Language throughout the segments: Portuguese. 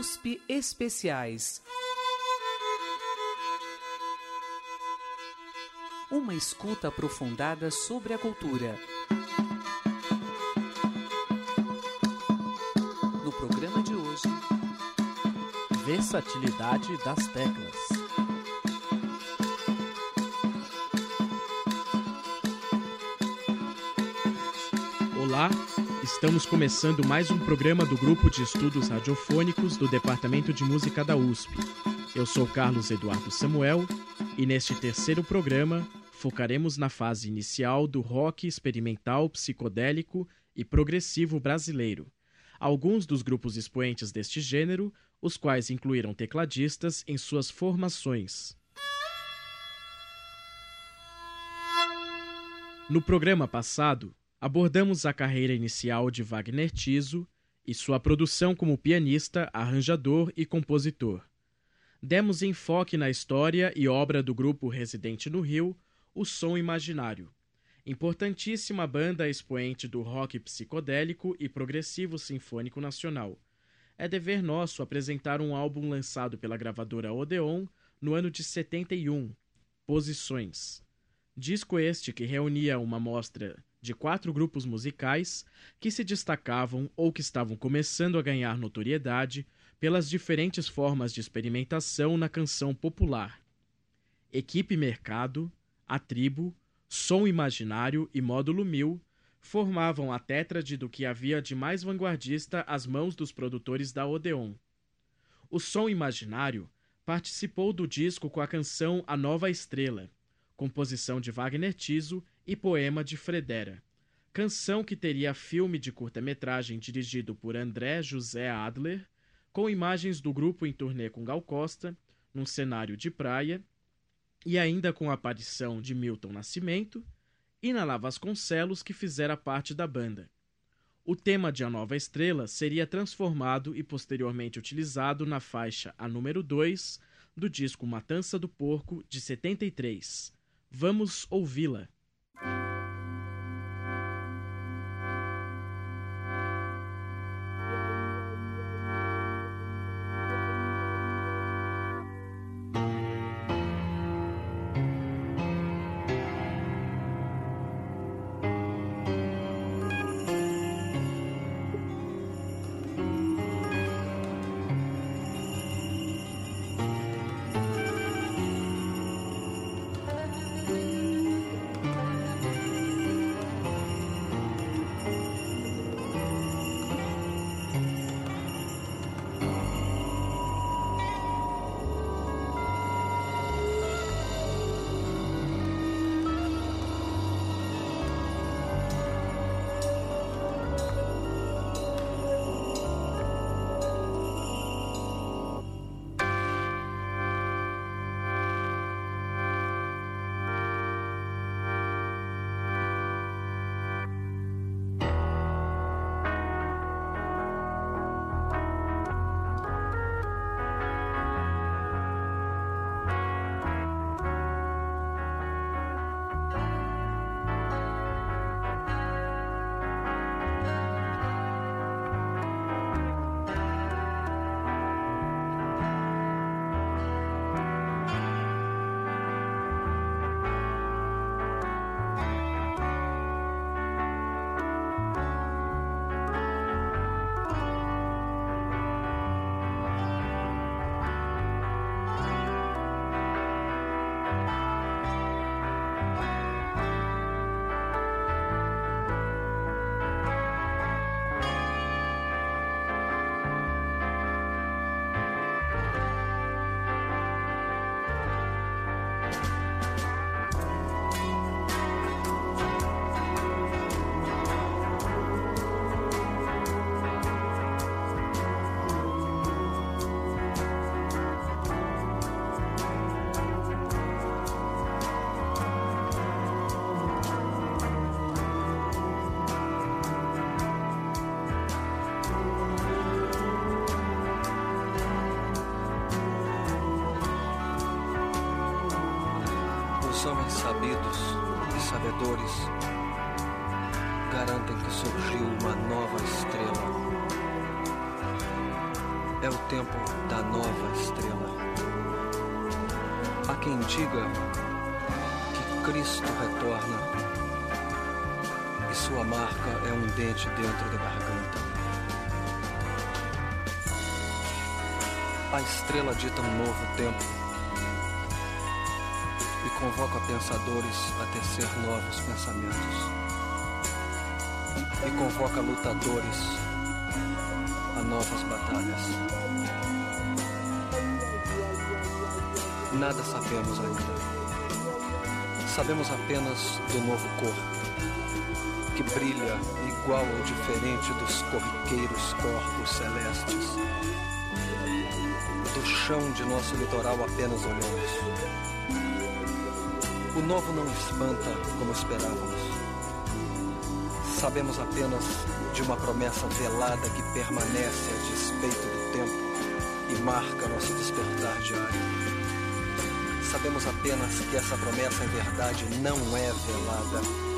USP Especiais. Uma escuta aprofundada sobre a cultura. No programa de hoje, Versatilidade das teclas. Olá, estamos começando mais um programa do Grupo de Estudos Radiofônicos do Departamento de Música da USP. Eu sou Carlos Eduardo Samuel e neste terceiro programa focaremos na fase inicial do rock experimental, psicodélico e progressivo brasileiro. Alguns dos grupos expoentes deste gênero, os quais incluíram tecladistas em suas formações. No programa passado, abordamos a carreira inicial de Wagner Tiso e sua produção como pianista, arranjador e compositor. Demos enfoque na história e obra do grupo residente no Rio, o Som Imaginário, importantíssima banda expoente do rock psicodélico e progressivo sinfônico nacional. É dever nosso apresentar um álbum lançado pela gravadora Odeon no ano de 71, Posições. Disco este que reunia uma mostra de quatro grupos musicais que se destacavam ou que estavam começando a ganhar notoriedade pelas diferentes formas de experimentação na canção popular. Equipe Mercado, A Tribo, Som Imaginário e Módulo Mil formavam a tétrade do que havia de mais vanguardista às mãos dos produtores da Odeon. O Som Imaginário participou do disco com a canção A Nova Estrela, composição de Wagner Tiso e poema de Fredera. Canção que teria filme de curta-metragem dirigido por André José Adler, com imagens do grupo em turnê com Gal Costa, num cenário de praia, e ainda com a aparição de Milton Nascimento e Nala Vasconcelos, que fizera parte da banda. O tema de A Nova Estrela seria transformado e posteriormente utilizado na faixa a número 2 do disco Matança do Porco, de 73. Vamos ouvi-la. É o tempo da nova estrela. Há quem diga que Cristo retorna e sua marca é um dente dentro da garganta. A estrela dita um novo tempo e convoca pensadores a tecer novos pensamentos. E convoca lutadores novas batalhas. Nada sabemos ainda. Sabemos apenas do novo corpo, que brilha igual ou diferente dos corriqueiros corpos celestes do chão de nosso litoral apenas olhamos. O novo não espanta como esperávamos. Sabemos apenas de uma promessa velada que permanece a despeito do tempo e marca nosso despertar diário. Sabemos apenas que essa promessa em verdade não é velada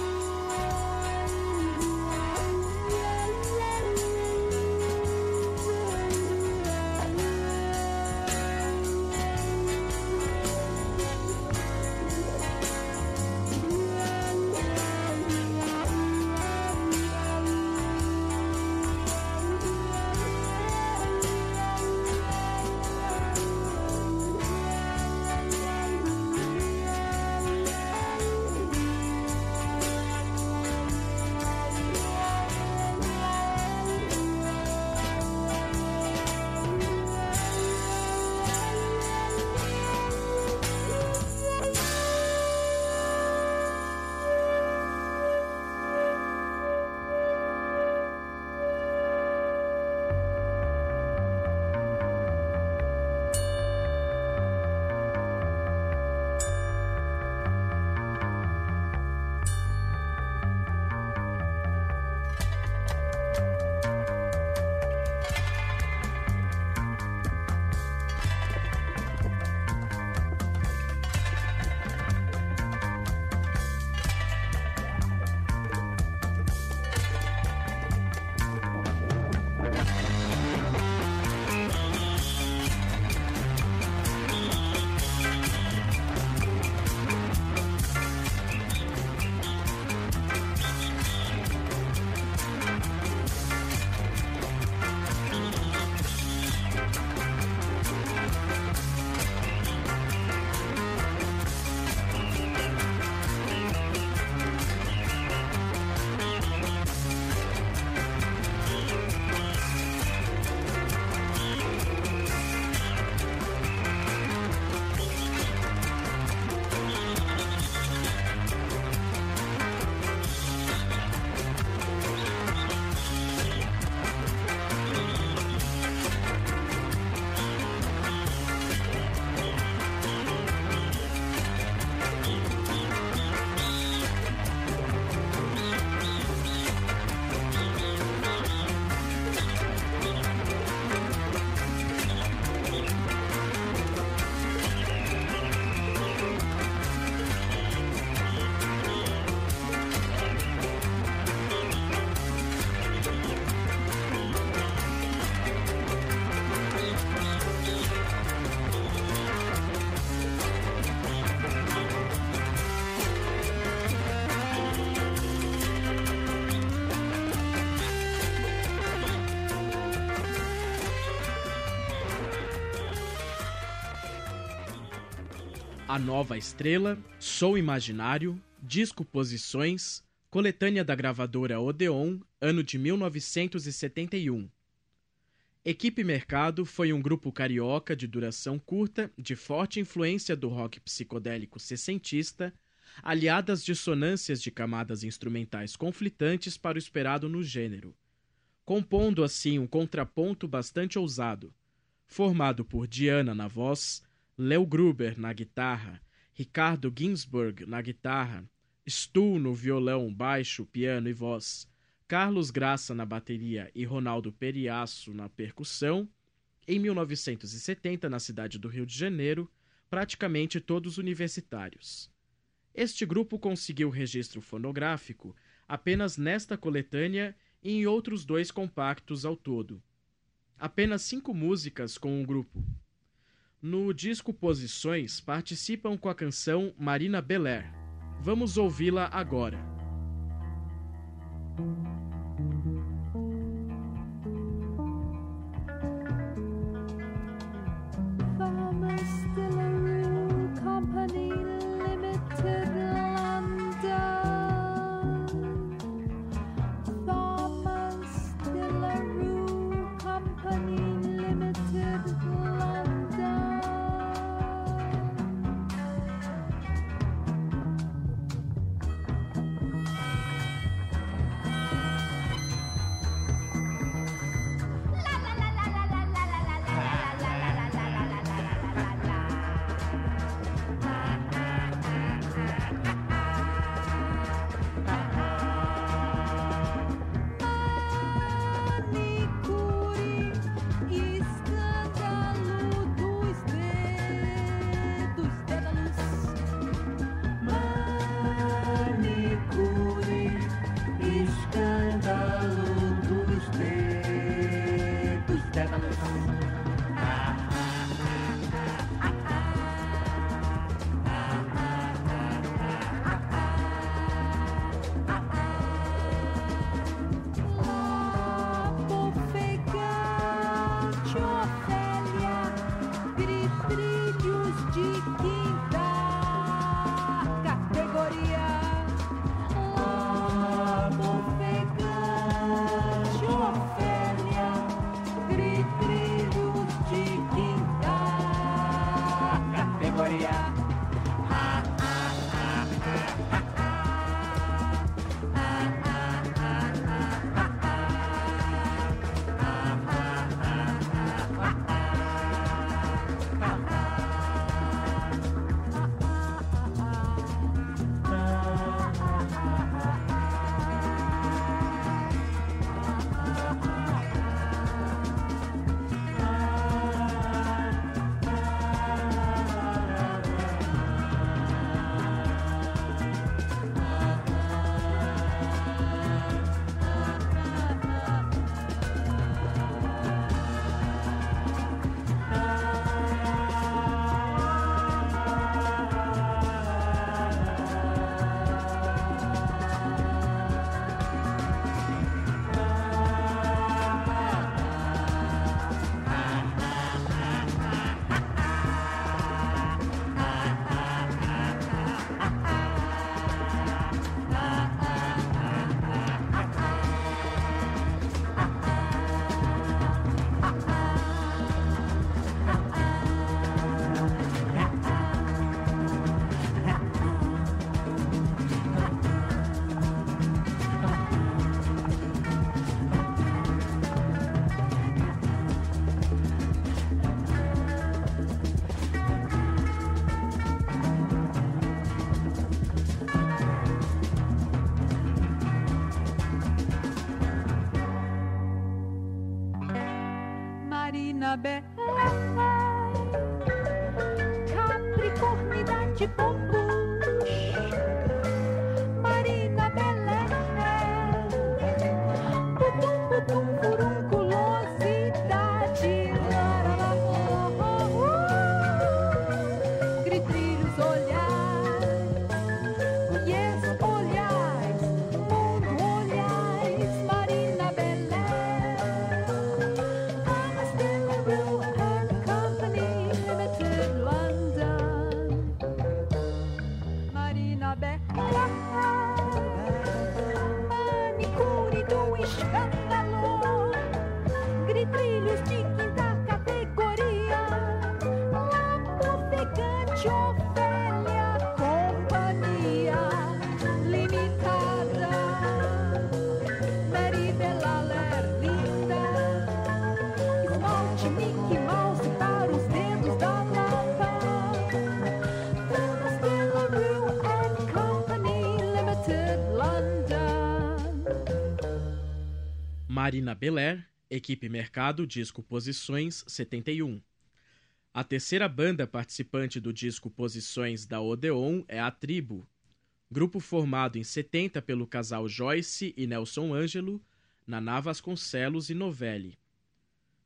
A Nova Estrela, Sou Imaginário, Disco Posições, coletânea da gravadora Odeon, ano de 1971. Equipe Mercado foi um grupo carioca de duração curta, de forte influência do rock psicodélico sessentista, aliadas dissonâncias de camadas instrumentais conflitantes para o esperado no gênero, compondo assim um contraponto bastante ousado, formado por Diana na voz, Léo Gruber na guitarra, Ricardo Ginsburg na guitarra, Stu no violão, baixo, piano e voz, Carlos Graça na bateria e Ronaldo Periaço na percussão, em 1970 na cidade do Rio de Janeiro, praticamente todos universitários. Este grupo conseguiu registro fonográfico apenas nesta coletânea e em outros dois compactos ao todo. apenas cinco músicas com o grupo. No disco Posições participam com a canção Marina Belair. Vamos ouvi-la agora. Belair, equipe Mercado, disco Posições 71. A terceira banda participante do disco Posições da Odeon é a Tribo, grupo formado em 70 pelo casal Joyce e Nelson Ângelo, Naná Vasconcelos e Novelli.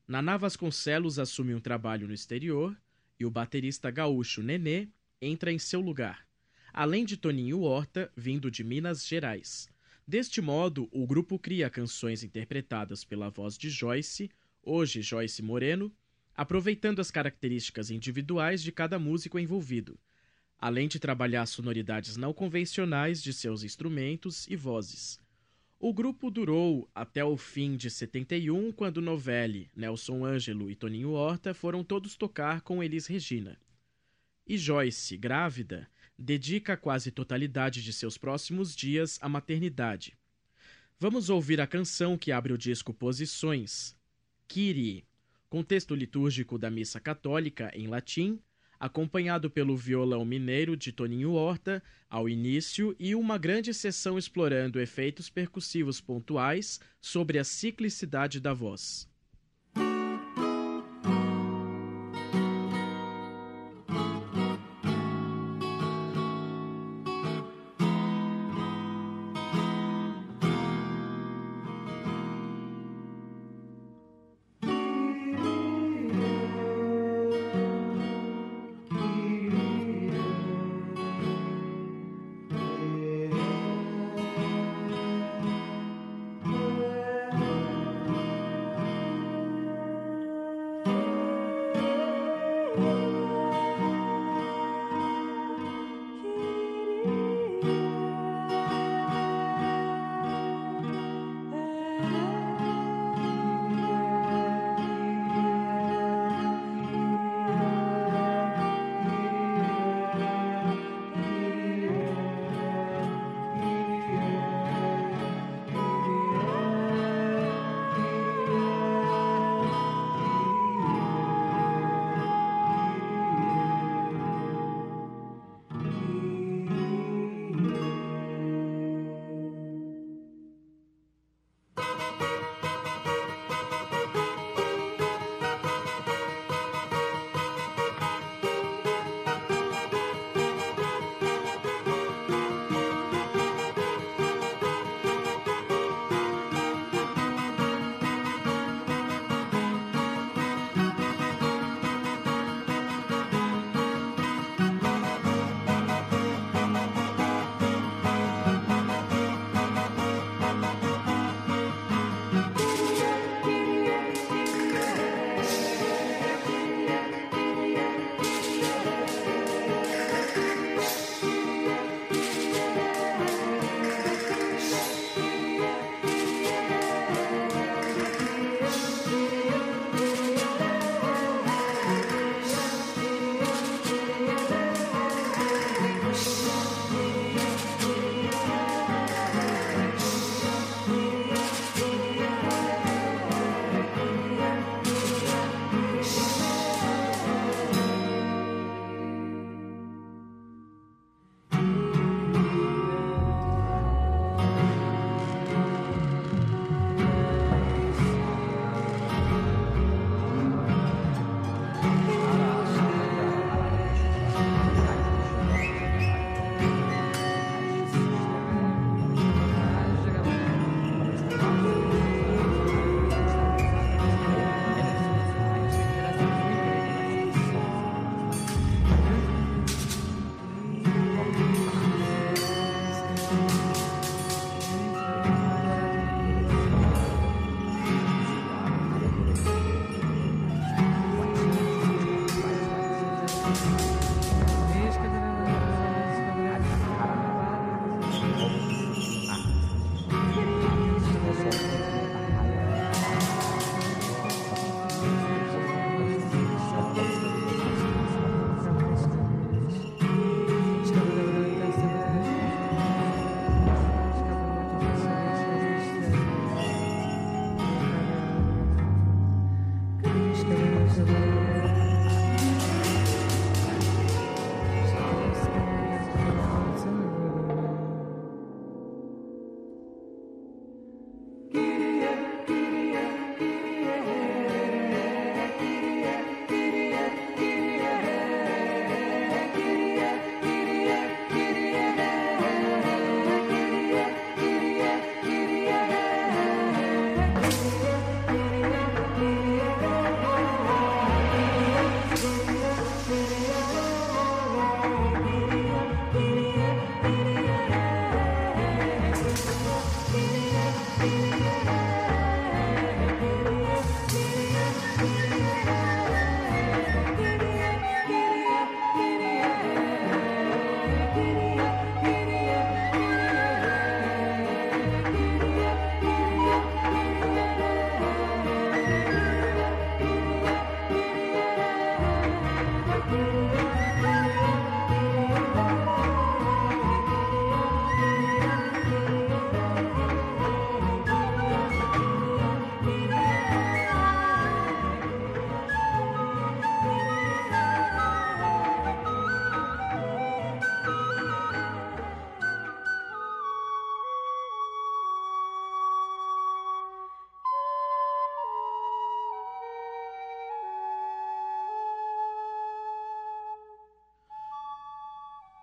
Naná Vasconcelos assume um trabalho no exterior e o baterista gaúcho Nenê entra em seu lugar, além de Toninho Horta, vindo de Minas Gerais. Deste modo, o grupo cria canções interpretadas pela voz de Joyce, hoje Joyce Moreno, aproveitando as características individuais de cada músico envolvido, além de trabalhar sonoridades não convencionais de seus instrumentos e vozes. O grupo durou até o fim de 71, quando Novelli, Nelson Ângelo e Toninho Horta foram todos tocar com Elis Regina. E Joyce, grávida, dedica a quase totalidade de seus próximos dias à maternidade. Vamos ouvir a canção que abre o disco Posições, Kyrie, contexto litúrgico da missa católica em latim, acompanhado pelo violão mineiro de Toninho Horta ao início e uma grande sessão explorando efeitos percussivos pontuais sobre a ciclicidade da voz.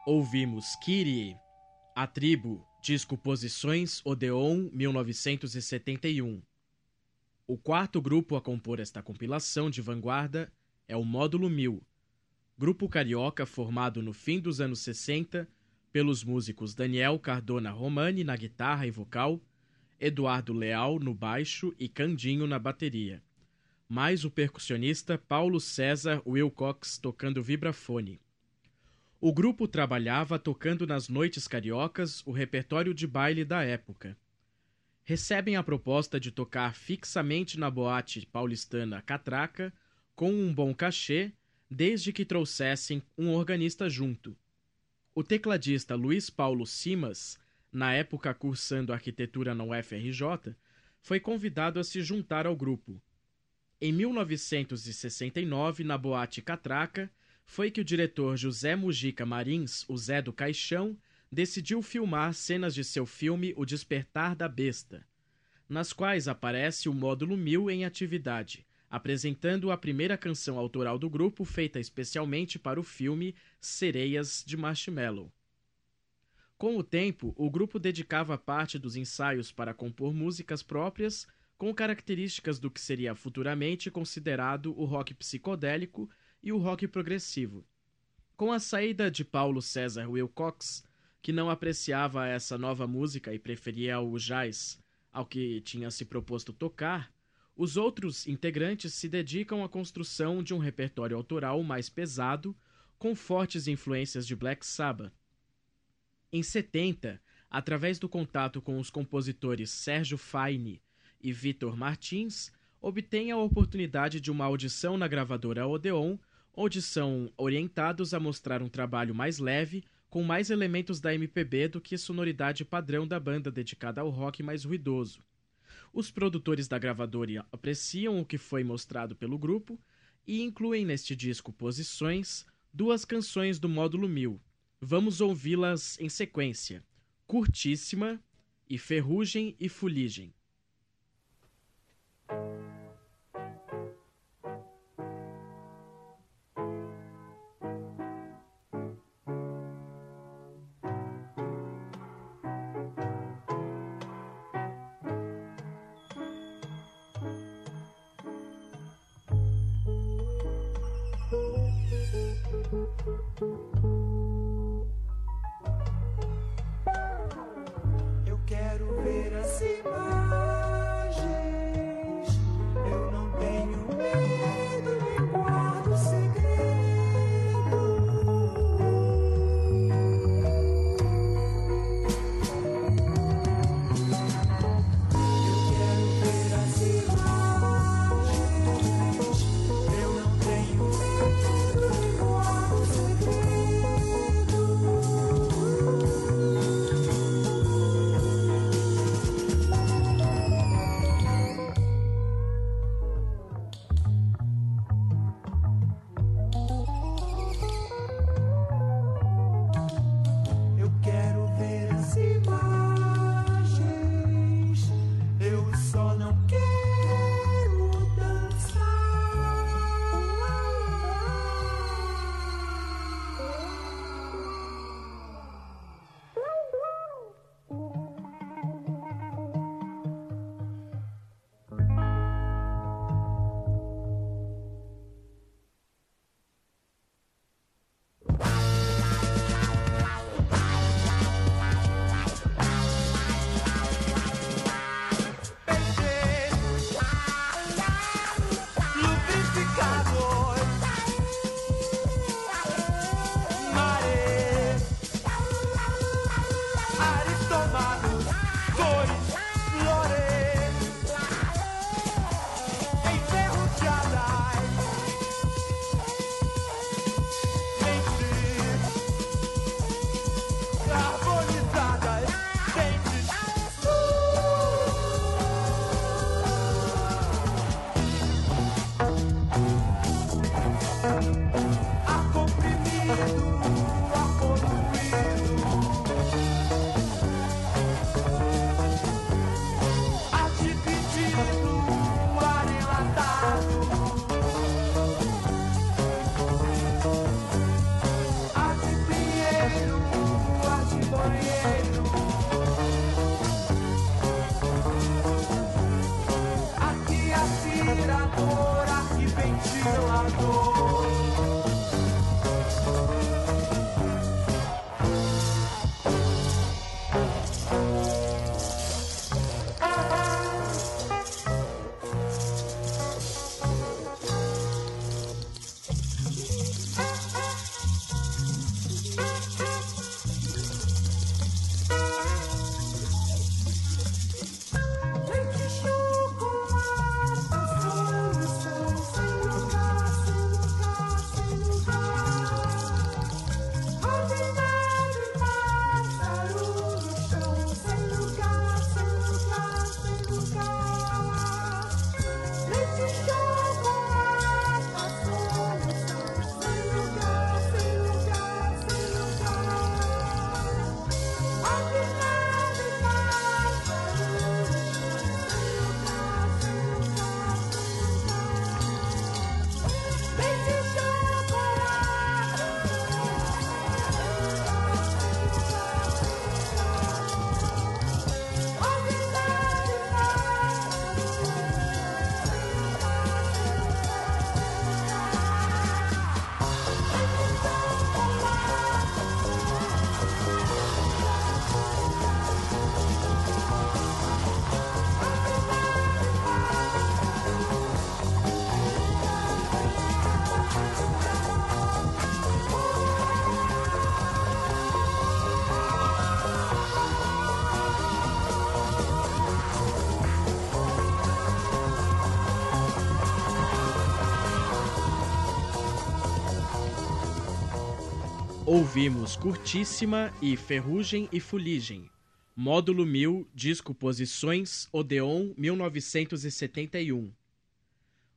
Ouvimos Kyrie, A Tribo, disco Posições Odeon 1971. O quarto grupo a compor esta compilação de vanguarda é o Módulo 1000, grupo carioca formado no fim dos anos 60 pelos músicos Daniel Cardona Romani na guitarra e vocal, Eduardo Leal no baixo e Candinho na bateria, mais o percussionista Paulo César Wilcox tocando vibrafone. O grupo trabalhava tocando nas noites cariocas o repertório de baile da época. Recebem a proposta de tocar fixamente na boate paulistana Catraca, com um bom cachê, desde que trouxessem um organista junto. O tecladista Luiz Paulo Simas, na época cursando arquitetura na UFRJ, foi convidado a se juntar ao grupo. Em 1969, na boate Catraca, foi que o diretor José Mujica Marins, o Zé do Caixão, decidiu filmar cenas de seu filme O Despertar da Besta, nas quais aparece o módulo 1000 em atividade, apresentando a primeira canção autoral do grupo feita especialmente para o filme Sereias de Marshmallow. Com o tempo, o grupo dedicava parte dos ensaios para compor músicas próprias com características do que seria futuramente considerado o rock psicodélico e o rock progressivo. Com a saída de Paulo César Wilcox, que não apreciava essa nova música e preferia o jazz ao que tinha se proposto tocar, os outros integrantes se dedicam à construção de um repertório autoral mais pesado, com fortes influências de Black Sabbath. Em 70, através do contato com os compositores Sérgio Faine e Vitor Martins, obtém a oportunidade de uma audição na gravadora Odeon onde são orientados a mostrar um trabalho mais leve, com mais elementos da MPB do que sonoridade padrão da banda dedicada ao rock mais ruidoso. Os produtores da gravadora apreciam o que foi mostrado pelo grupo e incluem neste disco Posições duas canções do módulo 1000. Vamos ouvi-las em sequência: Curtíssima e Ferrugem e Fuligem. Eu Ouvimos Curtíssima e Ferrugem e Fuligem. Módulo 1000, disco Posições, Odeon 1971.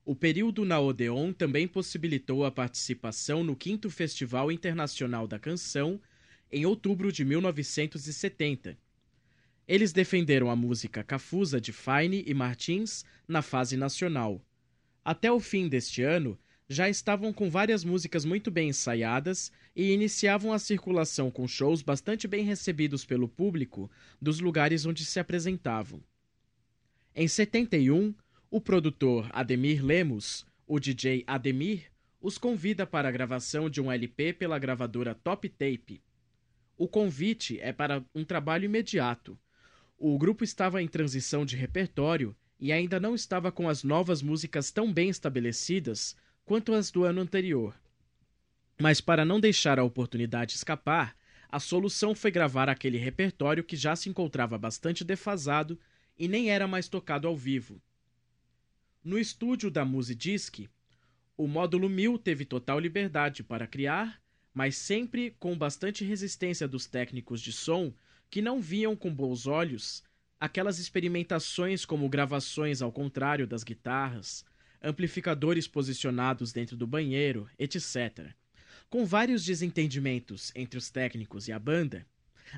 O período na Odeon também possibilitou a participação no 5 Festival Internacional da Canção, em outubro de 1970. Eles defenderam a música Cafusa de Fine e Martins na fase nacional. Até o fim deste ano, já estavam com várias músicas muito bem ensaiadas e iniciavam a circulação com shows bastante bem recebidos pelo público dos lugares onde se apresentavam. Em 71, o produtor Ademir Lemos, o DJ Ademir, os convida para a gravação de um LP pela gravadora Top Tape. O convite é para um trabalho imediato. O grupo estava em transição de repertório e ainda não estava com as novas músicas tão bem estabelecidas quanto as do ano anterior. Mas para não deixar a oportunidade escapar, a solução foi gravar aquele repertório que já se encontrava bastante defasado e nem era mais tocado ao vivo. No estúdio da Musidisc, o módulo 1000 teve total liberdade para criar, mas sempre com bastante resistência dos técnicos de som que não viam com bons olhos aquelas experimentações como gravações ao contrário das guitarras, amplificadores posicionados dentro do banheiro, etc. Com vários desentendimentos entre os técnicos e a banda,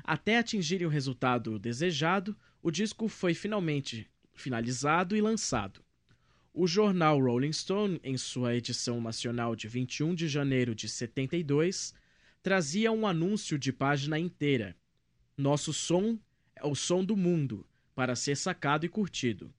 até atingirem o resultado desejado, o disco foi finalmente finalizado e lançado. O jornal Rolling Stone, em sua edição nacional de 21 de janeiro de 72, trazia um anúncio de página inteira. Nosso som é o som do mundo, para ser sacado e curtido.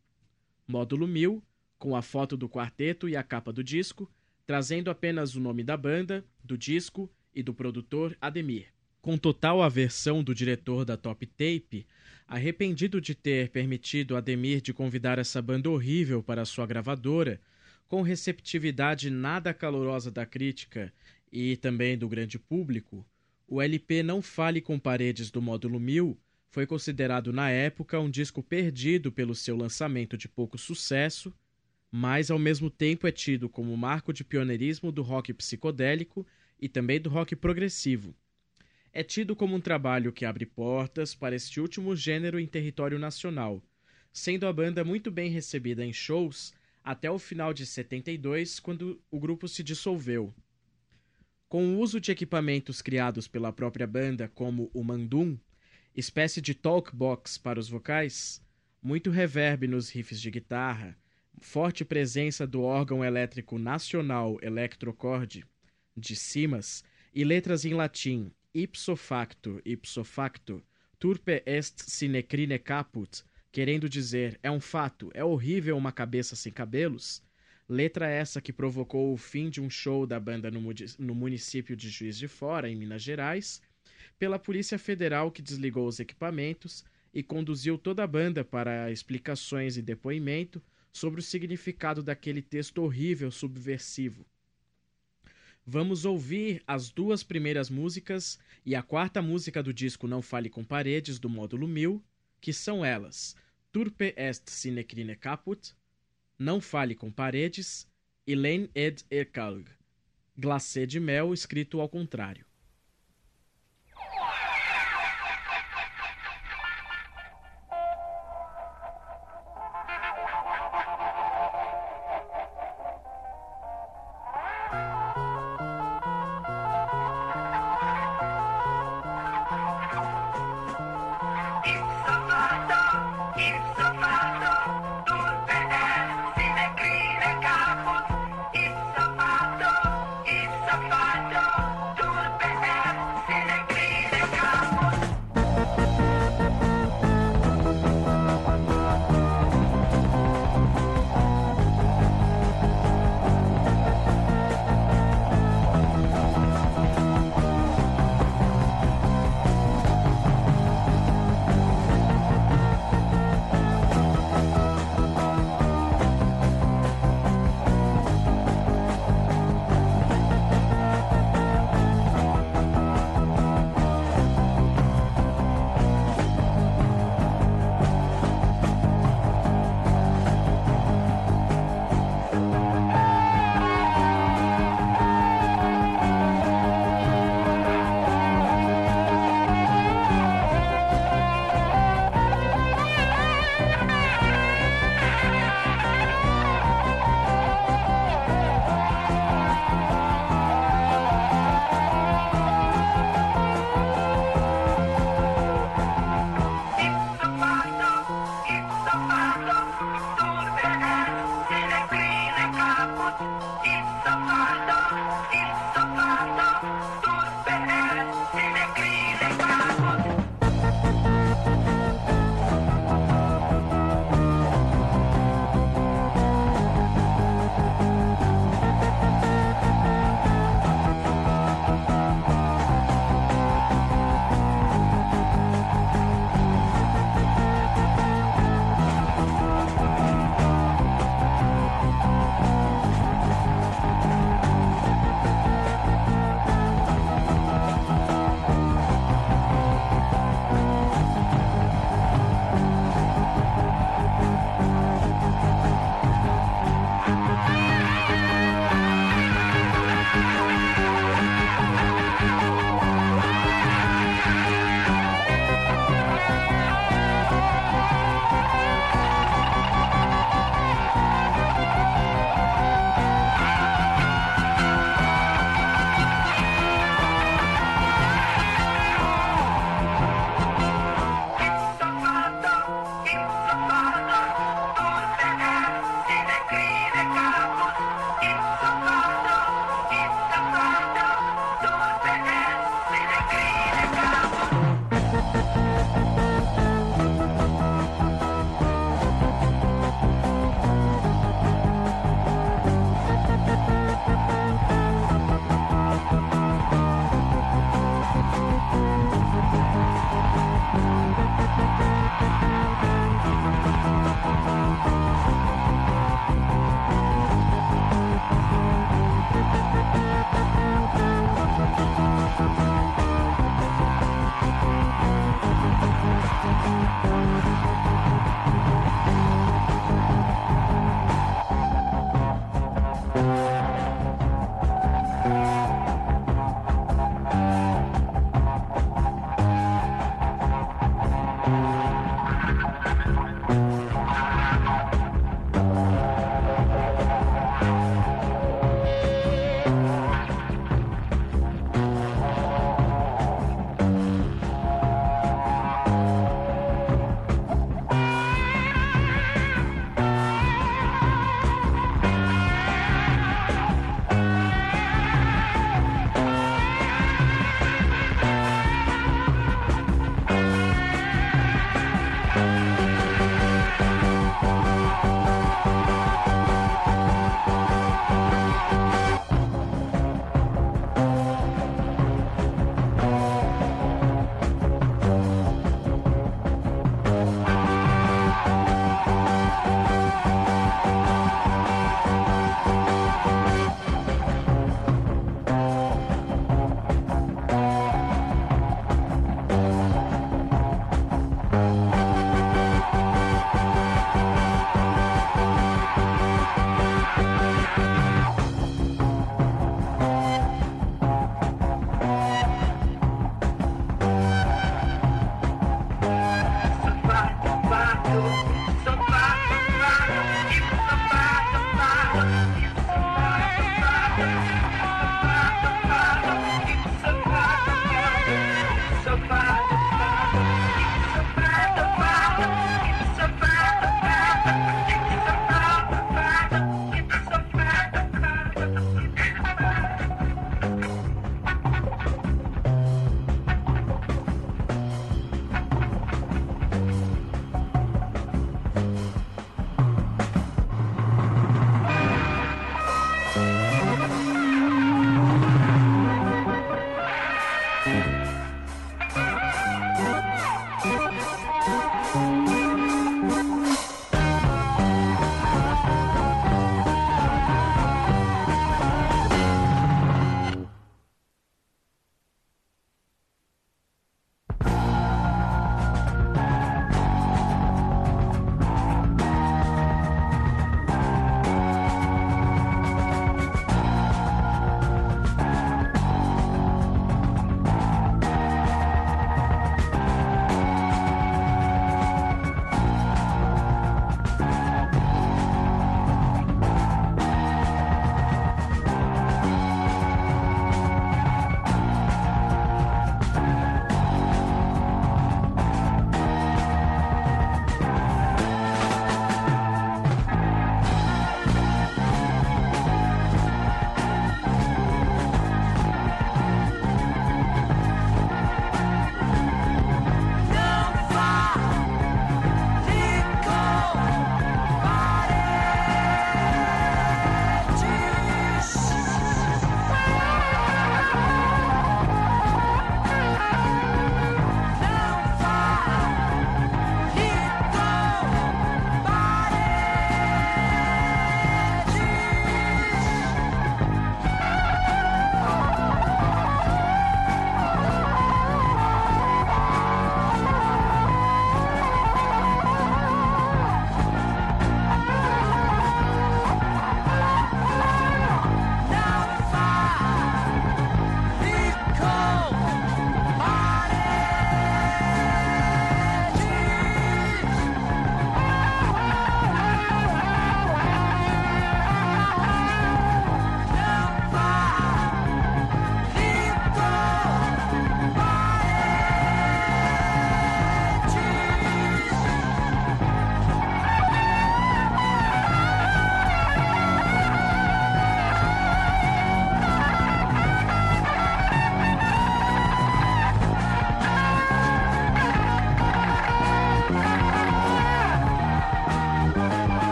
Módulo 1000, com a foto do quarteto e a capa do disco, trazendo apenas o nome da banda, do disco e do produtor Ademir. Com total aversão do diretor da Top Tape, arrependido de ter permitido Ademir de convidar essa banda horrível para sua gravadora, com receptividade nada calorosa da crítica e também do grande público, o LP Não Fale com Paredes do módulo 1000 foi considerado na época um disco perdido pelo seu lançamento de pouco sucesso, mas ao mesmo tempo é tido como marco de pioneirismo do rock psicodélico e também do rock progressivo. É tido como um trabalho que abre portas para este último gênero em território nacional, sendo a banda muito bem recebida em shows até o final de 72, quando o grupo se dissolveu. Com o uso de equipamentos criados pela própria banda, como o Mandum, espécie de talkbox para os vocais, muito reverb nos riffs de guitarra, forte presença do órgão elétrico nacional Electrocord de Simas e letras em latim ipso facto, ipso facto, turpe est sine crine caput, querendo dizer é um fato, é horrível uma cabeça sem cabelos, letra essa que provocou o fim de um show da banda no município de Juiz de Fora, em Minas Gerais, pela Polícia Federal que desligou os equipamentos e conduziu toda a banda para explicações e depoimento sobre o significado daquele texto horrível subversivo. Vamos ouvir as duas primeiras músicas e a quarta música do disco Não Fale com Paredes, do módulo 1000, que são elas Turpe est sine crine caput, Não Fale com Paredes e Len ed erkalg, glacê de mel escrito ao contrário.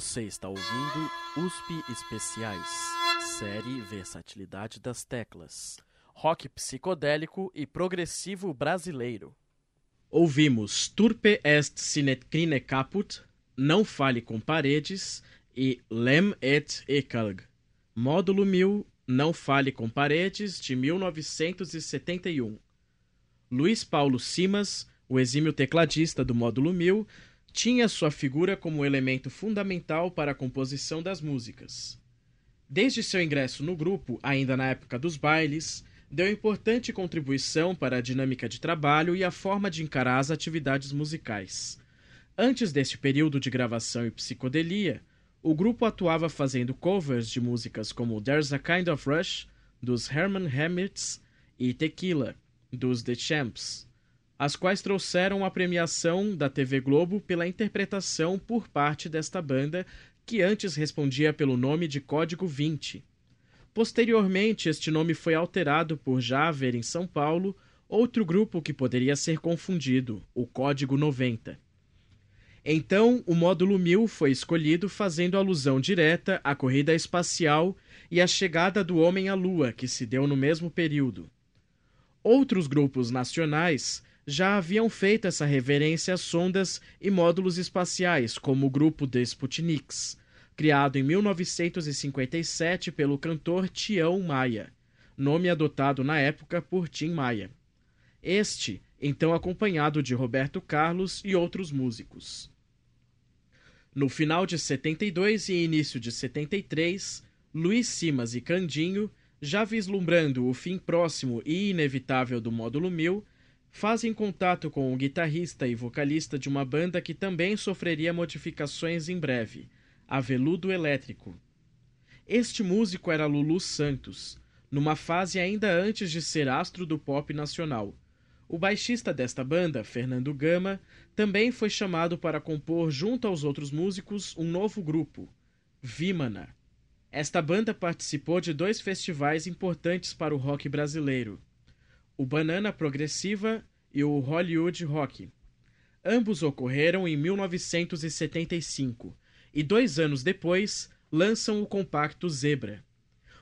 Você está ouvindo USP Especiais, série Versatilidade das Teclas, rock psicodélico e progressivo brasileiro. Ouvimos Turpe est sine crine caput, Não Fale com Paredes e Lem et Ekalg, módulo 1000, Não Fale com Paredes, de 1971. Luiz Paulo Simas, o exímio tecladista do módulo 1000, tinha sua figura como elemento fundamental para a composição das músicas. Desde seu ingresso no grupo, ainda na época dos bailes, deu importante contribuição para a dinâmica de trabalho e a forma de encarar as atividades musicais. Antes deste período de gravação e psicodelia, o grupo atuava fazendo covers de músicas como There's a Kind of Rush, dos Herman Hermits, e Tequila, dos The Champs as quais trouxeram a premiação da TV Globo pela interpretação por parte desta banda, que antes respondia pelo nome de Código 20. Posteriormente, este nome foi alterado por já haver em São Paulo outro grupo que poderia ser confundido, o Código 90. Então, o módulo 1000 foi escolhido fazendo alusão direta à corrida espacial e à chegada do homem à Lua, que se deu no mesmo período. Outros grupos nacionais já haviam feito essa reverência às sondas e módulos espaciais, como o grupo The Sputniks, criado em 1957 pelo cantor Tião Maia, nome adotado na época por Tim Maia. Este, então acompanhado de Roberto Carlos e outros músicos. No final de 72 e início de 73, Luiz Simas e Candinho, já vislumbrando o fim próximo e inevitável do módulo 1000, fazem contato com o guitarrista e vocalista de uma banda que também sofreria modificações em breve, a Veludo Elétrico. Este músico era Lulu Santos, numa fase ainda antes de ser astro do pop nacional. O baixista desta banda, Fernando Gama, também foi chamado para compor junto aos outros músicos um novo grupo, Vimana. Esta banda participou de dois festivais importantes para o rock brasileiro, o Banana Progressiva e o Hollywood Rock. Ambos ocorreram em 1975 e dois anos depois lançam o compacto Zebra,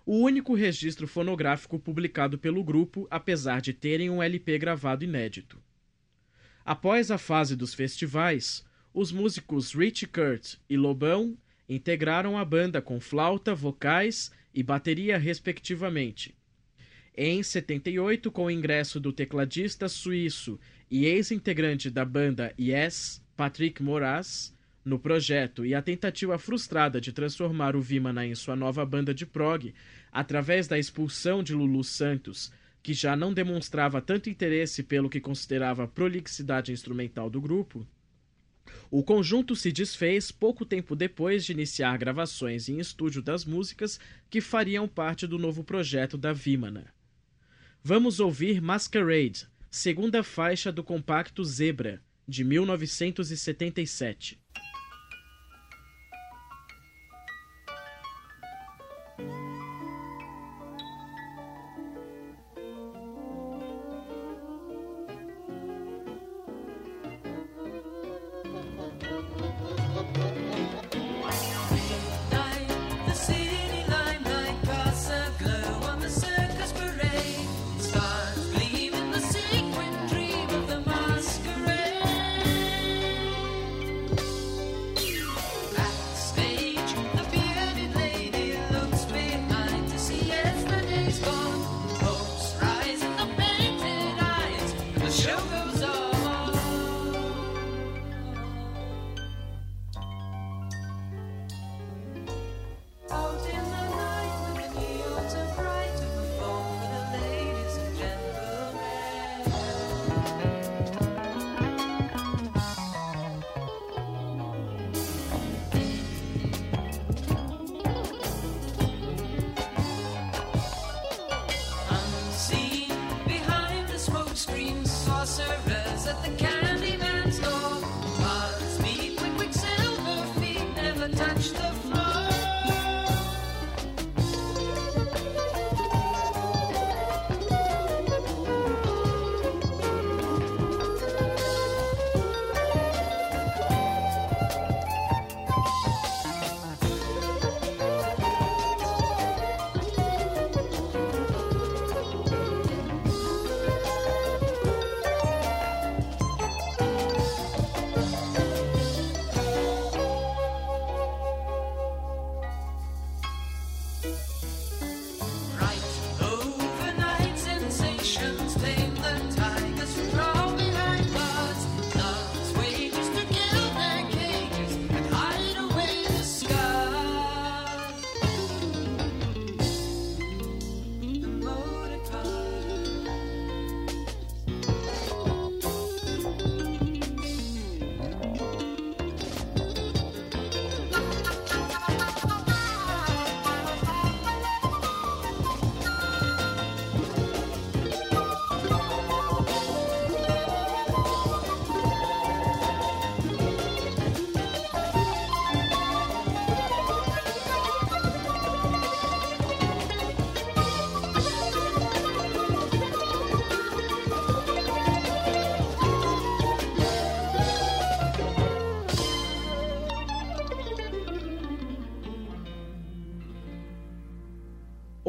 o único registro fonográfico publicado pelo grupo, apesar de terem um LP gravado inédito. Após a fase dos festivais, os músicos Rich Kurt e Lobão integraram a banda com flauta, vocais e bateria, respectivamente, em 78, com o ingresso do tecladista suíço e ex-integrante da banda Yes, Patrick Moraz, no projeto e a tentativa frustrada de transformar o Vimana em sua nova banda de prog, através da expulsão de Lulu Santos, que já não demonstrava tanto interesse pelo que considerava prolixidade instrumental do grupo, o conjunto se desfez pouco tempo depois de iniciar gravações em estúdio das músicas que fariam parte do novo projeto da Vimana. Vamos ouvir Masquerade, segunda faixa do compacto Zebra, de 1977.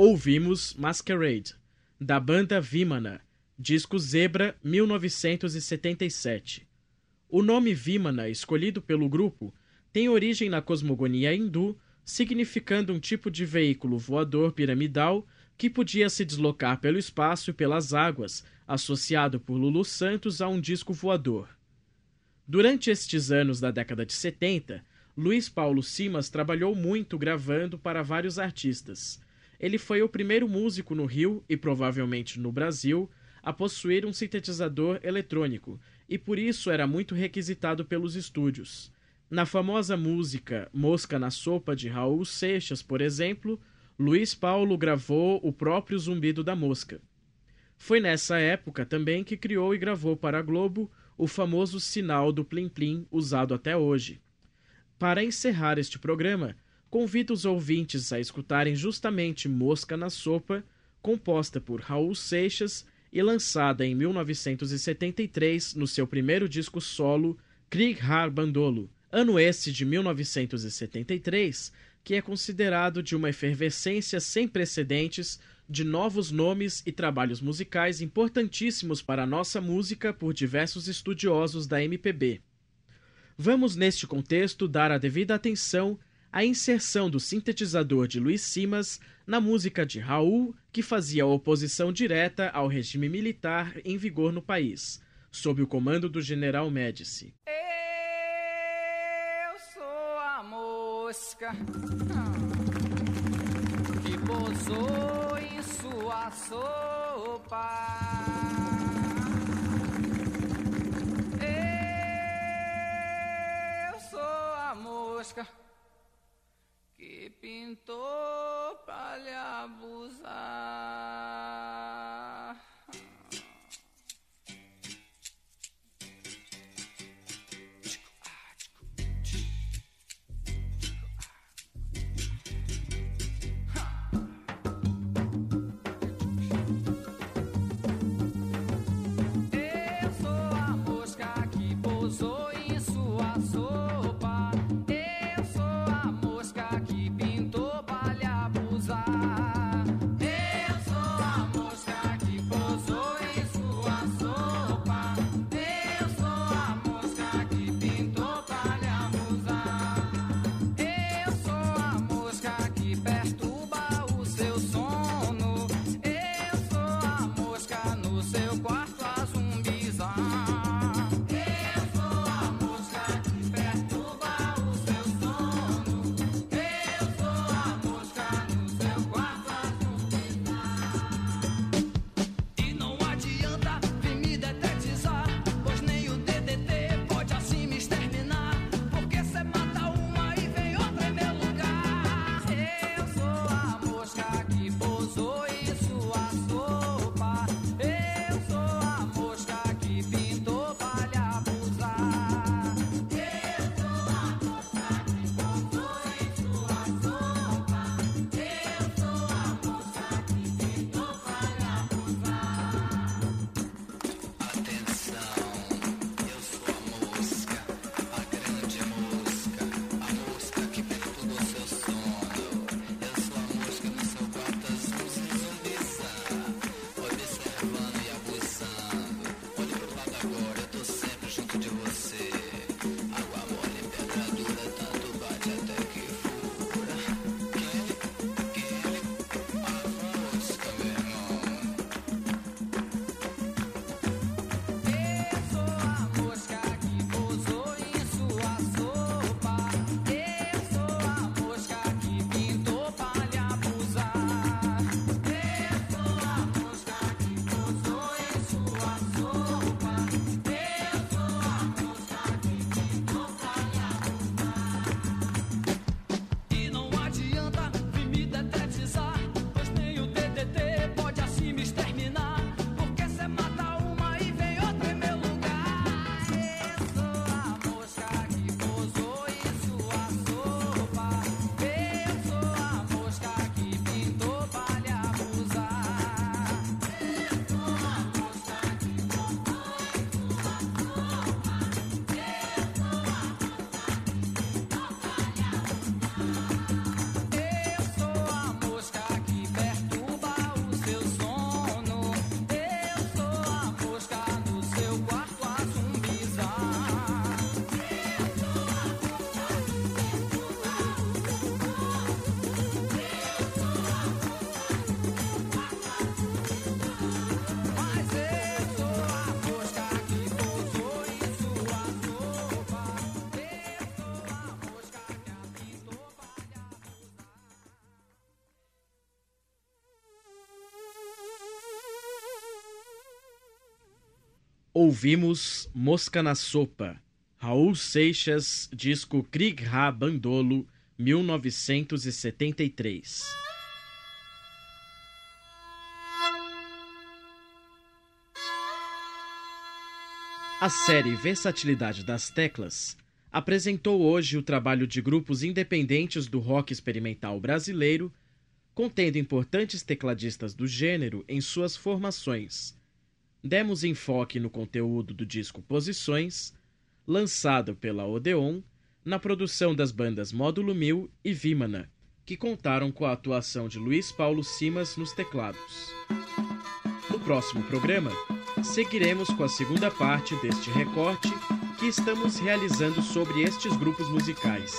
Ouvimos Masquerade, da banda Vimana, disco Zebra 1977. O nome Vimana, escolhido pelo grupo, tem origem na cosmogonia hindu, significando um tipo de veículo voador piramidal que podia se deslocar pelo espaço e pelas águas, associado por Lulu Santos a um disco voador. Durante estes anos da década de 70, Luiz Paulo Simas trabalhou muito gravando para vários artistas. Ele foi o primeiro músico no Rio e provavelmente no Brasil a possuir um sintetizador eletrônico e por isso era muito requisitado pelos estúdios. Na famosa música Mosca na Sopa de Raul Seixas, por exemplo, Luiz Paulo gravou o próprio zumbido da mosca. Foi nessa época também que criou e gravou para a Globo o famoso sinal do Plim Plim usado até hoje. Para encerrar este programa, convido os ouvintes a escutarem justamente Mosca na Sopa, composta por Raul Seixas e lançada em 1973 no seu primeiro disco solo, Krieg Har Bandolo, ano esse de 1973, que é considerado de uma efervescência sem precedentes de novos nomes e trabalhos musicais importantíssimos para a nossa música por diversos estudiosos da MPB. Vamos, neste contexto, dar a devida atenção à inserção do sintetizador de Luiz Simas na música de Raul, que fazia oposição direta ao regime militar em vigor no país, sob o comando do general Médici. Eu sou a mosca que pousou em sua sopa. Eu sou a mosca pintou pra lhe abusar. Ouvimos Mosca na Sopa, Raul Seixas, disco Krieg Ha Bandolo, 1973. A série Versatilidade das Teclas apresentou hoje o trabalho de grupos independentes do rock experimental brasileiro, contendo importantes tecladistas do gênero em suas formações. Demos enfoque no conteúdo do disco Posições, lançado pela Odeon, na produção das bandas Módulo 1000 e Vimana, que contaram com a atuação de Luiz Paulo Simas nos teclados. No próximo programa, seguiremos com a segunda parte deste recorte que estamos realizando sobre estes grupos musicais.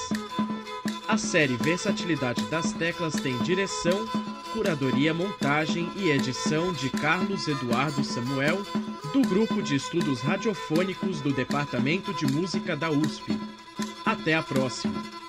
A série Versatilidade das Teclas tem direção, curadoria, montagem e edição de Carlos Eduardo Samuel, do Grupo de Estudos Radiofônicos do Departamento de Música da USP. Até a próxima!